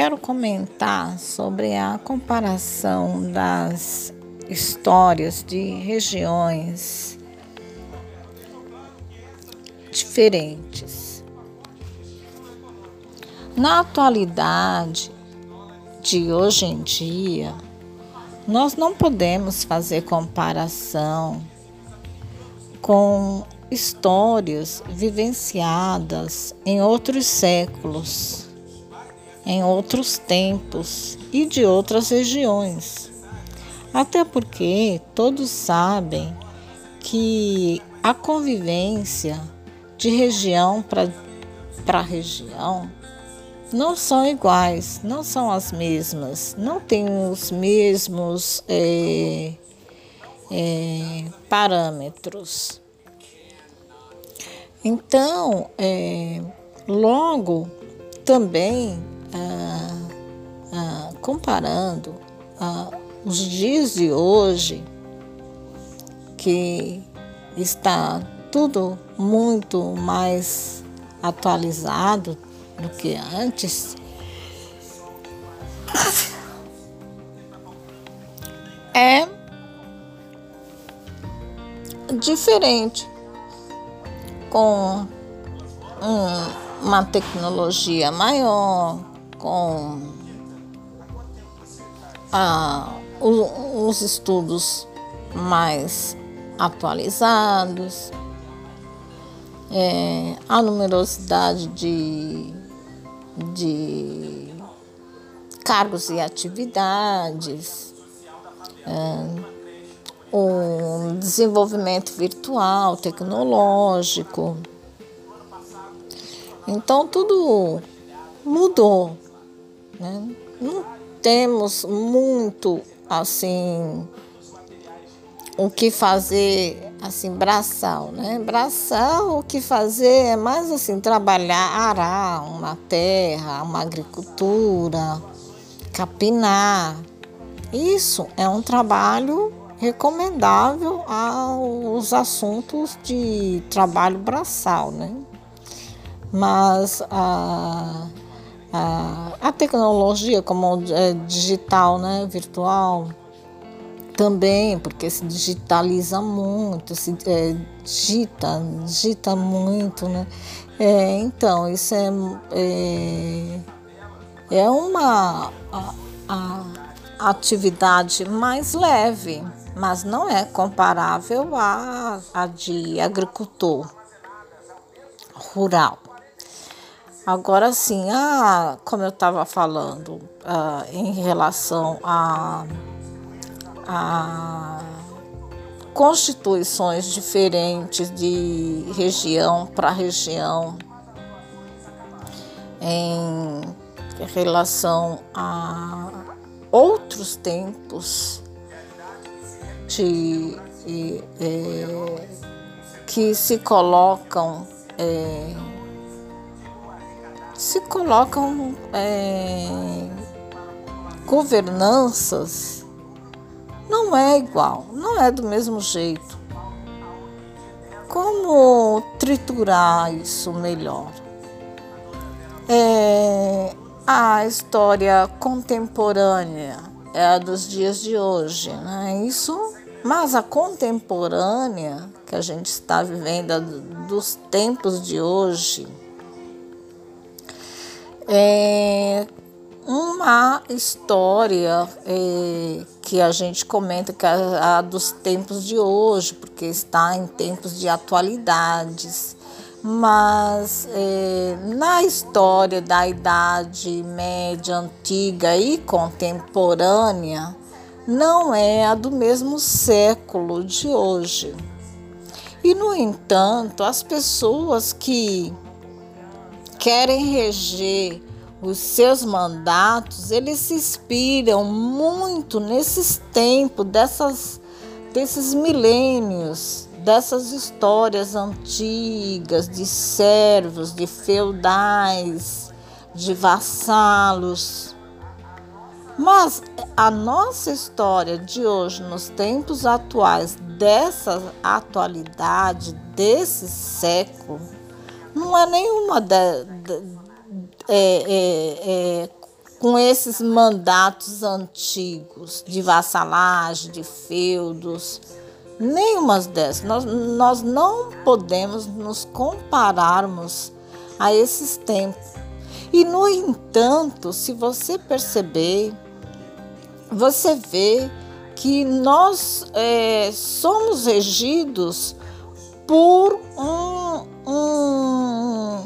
Quero comentar sobre a comparação das histórias de regiões diferentes. Na atualidade de hoje em dia, nós não podemos fazer comparação com histórias vivenciadas em outros séculos, em outros tempos e de outras regiões. Até porque todos sabem que a convivência de região para região não são iguais, não são as mesmas, não têm os mesmos é, é, parâmetros. Então, é, logo também ah, ah, comparando ah, os dias de hoje, que está tudo muito mais atualizado do que antes, é diferente com um, uma tecnologia maior, com ah, os estudos mais atualizados, é, a numerosidade de, de cargos e atividades, é, o desenvolvimento virtual, tecnológico. Então tudo mudou. Né? Não temos muito assim o que fazer assim braçal, né? Braçal o que fazer é mais assim trabalhar, arar uma terra, uma agricultura, capinar. Isso é um trabalho recomendável aos assuntos de trabalho braçal, né? Mas a, a, a tecnologia como é digital, né, virtual, também, porque se digitaliza muito, se é, digita, digita muito, né? É, então, isso é, é, é uma a, a atividade mais leve, mas não é comparável à, à de agricultor rural. Agora sim, ah, como eu estava falando ah, em relação a, a constituições diferentes de região para região em relação a outros tempos de, é, que se colocam é, se colocam é, governanças não é igual, não é do mesmo jeito. Como triturar isso melhor? É, a história contemporânea é a dos dias de hoje, né? Isso mas a contemporânea que a gente está vivendo dos tempos de hoje é uma história é, que a gente comenta que é a dos tempos de hoje, porque está em tempos de atualidades. Mas é, na história da Idade Média Antiga e Contemporânea, não é a do mesmo século de hoje. E, no entanto, as pessoas que querem reger os seus mandatos, eles se inspiram muito nesses tempos, dessas, desses milênios, dessas histórias antigas de servos, de feudais, de vassalos. Mas a nossa história de hoje, nos tempos atuais, dessa atualidade, desse século, não é nenhuma de, de, é, é, é, com esses mandatos antigos de vassalagem, de feudos, nenhuma dessas. Nós, nós não podemos nos compararmos a esses tempos. E, no entanto, se você perceber, você vê que nós é, somos regidos por um, um,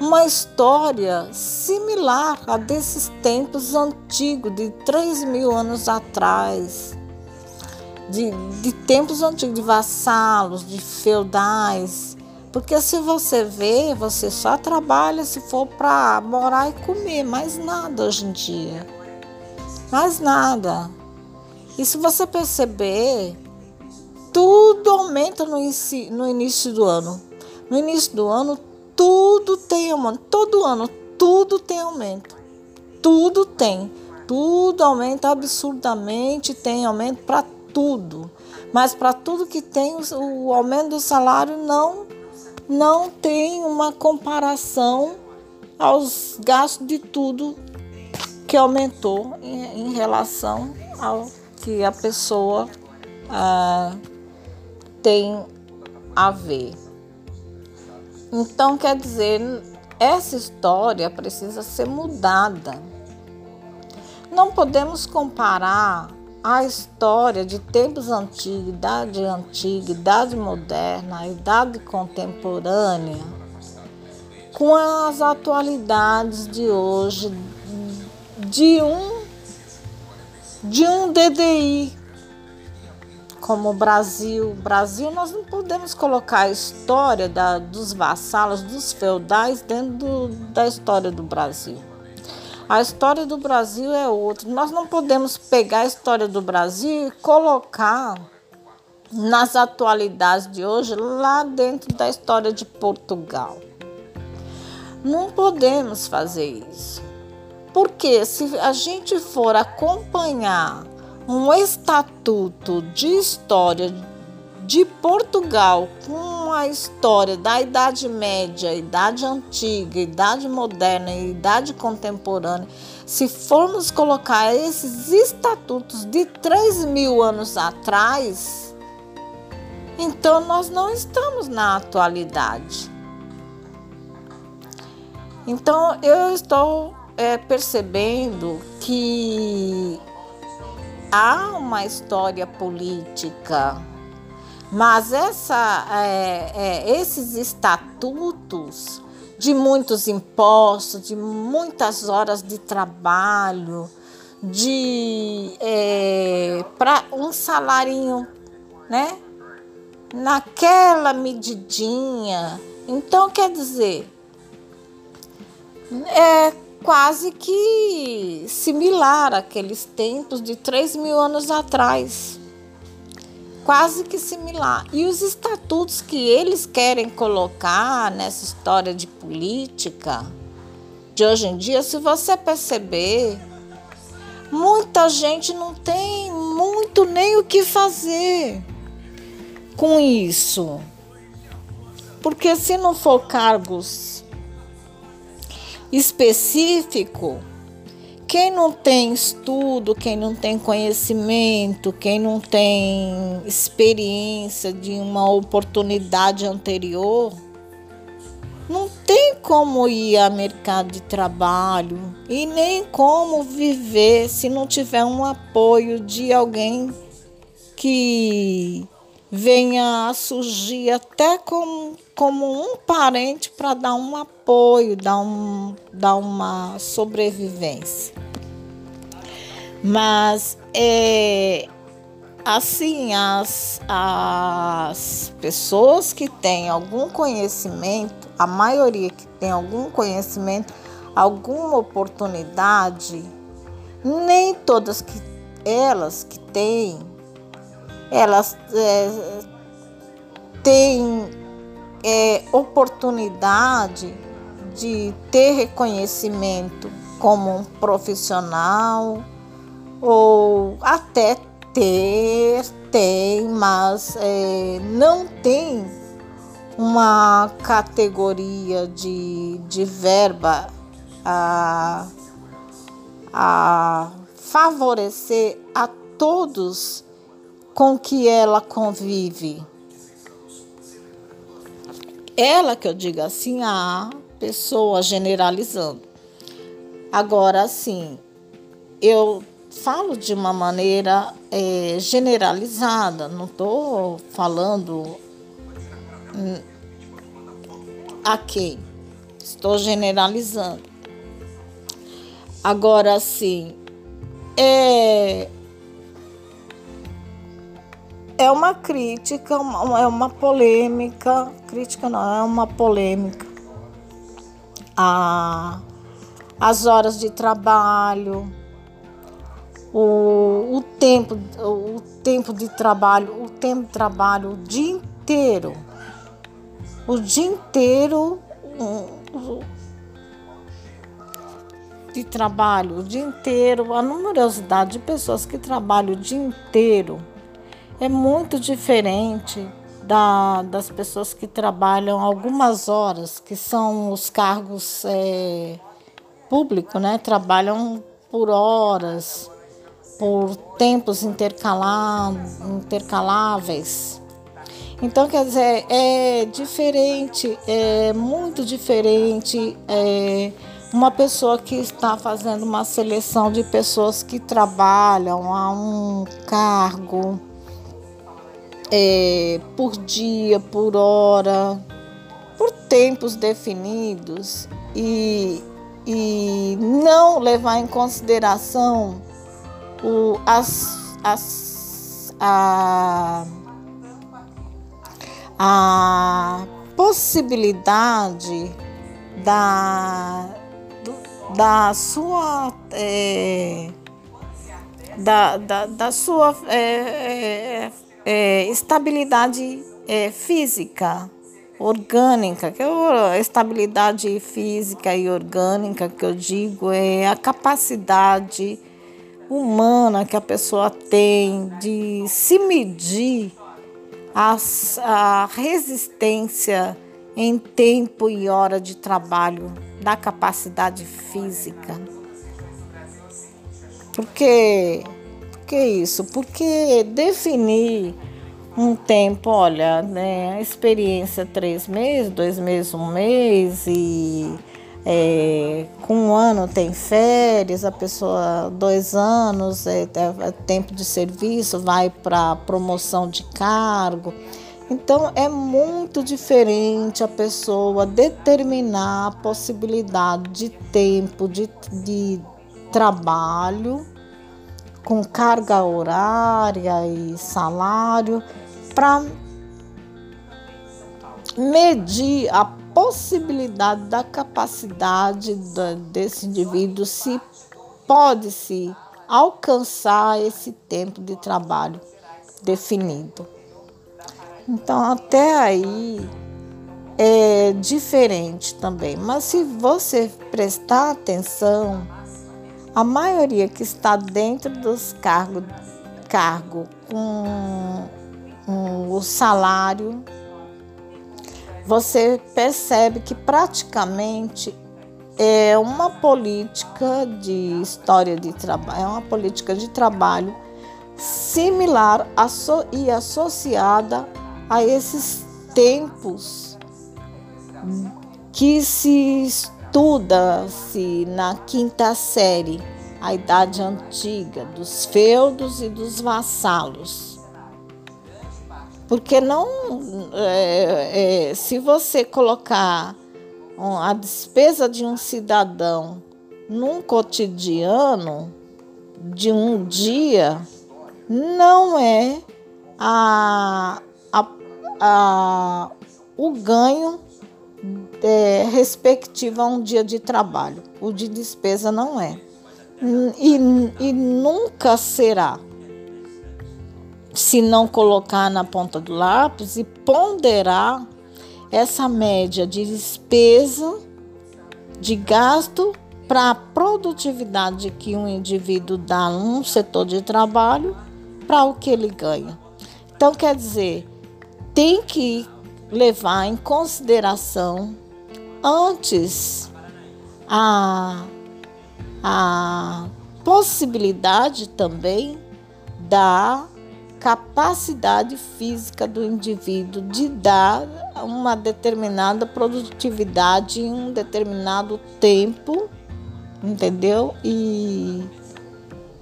uma história similar a desses tempos antigos, de 3 mil anos atrás, de, de tempos antigos, de vassalos, de feudais. Porque se você vê, você só trabalha se for para morar e comer, mais nada hoje em dia. Mais nada. E se você perceber, tudo aumenta no, no início do ano. No início do ano, tudo tem aumento. Todo ano, tudo tem aumento. Tudo tem. Tudo aumenta absurdamente, tem aumento para tudo. Mas para tudo que tem, o aumento do salário não, não tem uma comparação aos gastos de tudo que aumentou em, em relação ao que a pessoa ah, tem a ver. Então, quer dizer, essa história precisa ser mudada. Não podemos comparar a história de tempos antigos, idade antiga, idade moderna, idade contemporânea, com as atualidades de hoje, de um, de um DDI como o Brasil. Brasil, nós não podemos colocar a história da, dos vassalos, dos feudais dentro do, da história do Brasil. A história do Brasil é outra. Nós não podemos pegar a história do Brasil e colocar nas atualidades de hoje lá dentro da história de Portugal. Não podemos fazer isso. Porque se a gente for acompanhar um estatuto de história de Portugal com a história da Idade Média, Idade Antiga, Idade Moderna e Idade Contemporânea, se formos colocar esses estatutos de 3 mil anos atrás, então nós não estamos na atualidade. Então eu estou é, percebendo que há uma história política, mas essa, é, é, esses estatutos de muitos impostos, de muitas horas de trabalho, de é, para um salarinho, né? Naquela medidinha. Então quer dizer, é quase que similar àqueles tempos de 3 mil anos atrás. Quase que similar. E os estatutos que eles querem colocar nessa história de política de hoje em dia, se você perceber, muita gente não tem muito nem o que fazer com isso. Porque se não for cargos específico, quem não tem estudo, quem não tem conhecimento, quem não tem experiência de uma oportunidade anterior, não tem como ir ao mercado de trabalho e nem como viver se não tiver um apoio de alguém que venha a surgir até como, como um parente para dar um apoio, dar, um, dar uma sobrevivência. Mas é, assim, as, as pessoas que têm algum conhecimento, a maioria que tem algum conhecimento, alguma oportunidade, nem todas que elas que têm elas é, têm é, oportunidade de ter reconhecimento como um profissional ou até ter, tem, mas é, não tem uma categoria de, de verba a, a favorecer a todos com que ela convive. Ela que eu digo assim, a pessoa generalizando. Agora, assim, eu falo de uma maneira é, generalizada, não estou falando hum, a quem, estou generalizando. Agora, assim, é, é uma crítica, uma, é uma polêmica, crítica não, é uma polêmica. A, as horas de trabalho, o, o tempo, o tempo de trabalho, o tempo de trabalho o dia inteiro. O dia inteiro de trabalho, o dia inteiro, a numerosidade de pessoas que trabalham o dia inteiro é muito diferente da, das pessoas que trabalham algumas horas, que são os cargos é, públicos, né? Trabalham por horas, por tempos intercaláveis. Então, quer dizer, é diferente, é muito diferente é, uma pessoa que está fazendo uma seleção de pessoas que trabalham a um cargo é, por dia, por hora, por tempos definidos e, e não levar em consideração o, as, as, a, a possibilidade da, da sua. É, da, da, da sua é, é, estabilidade é, física, orgânica, que estabilidade física e orgânica que eu digo é a capacidade humana que a pessoa tem de se medir a, a resistência em tempo e hora de trabalho da capacidade física. Porque que isso? Porque definir um tempo, olha, né, a experiência três meses, dois meses, um mês e é, com um ano tem férias, a pessoa dois anos é, é tempo de serviço, vai para promoção de cargo. Então é muito diferente a pessoa determinar a possibilidade de tempo de, de trabalho com carga horária e salário para medir a possibilidade da capacidade desse indivíduo se pode se alcançar esse tempo de trabalho definido. Então até aí é diferente também, mas se você prestar atenção a maioria que está dentro dos cargos cargo com, com o salário, você percebe que praticamente é uma política de história de trabalho, é uma política de trabalho similar e associada a esses tempos que se Estuda-se na quinta série a idade antiga dos feudos e dos vassalos. Porque não. É, é, se você colocar a despesa de um cidadão num cotidiano de um dia, não é a, a, a, o ganho é, respectiva a um dia de trabalho. O de despesa não é. E, e nunca será. Se não colocar na ponta do lápis e ponderar essa média de despesa, de gasto para a produtividade que um indivíduo dá num setor de trabalho para o que ele ganha. Então, quer dizer, tem que levar em consideração antes a, a possibilidade também da capacidade física do indivíduo de dar uma determinada produtividade em um determinado tempo, entendeu? E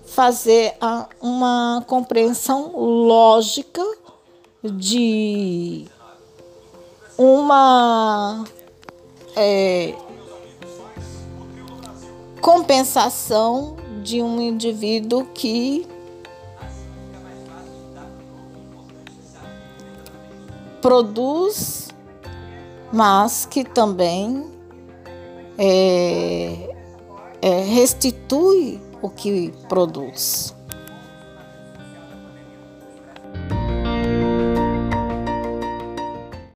fazer uma compreensão lógica de uma é, compensação de um indivíduo que produz, mas que também é, é, restitui o que produz.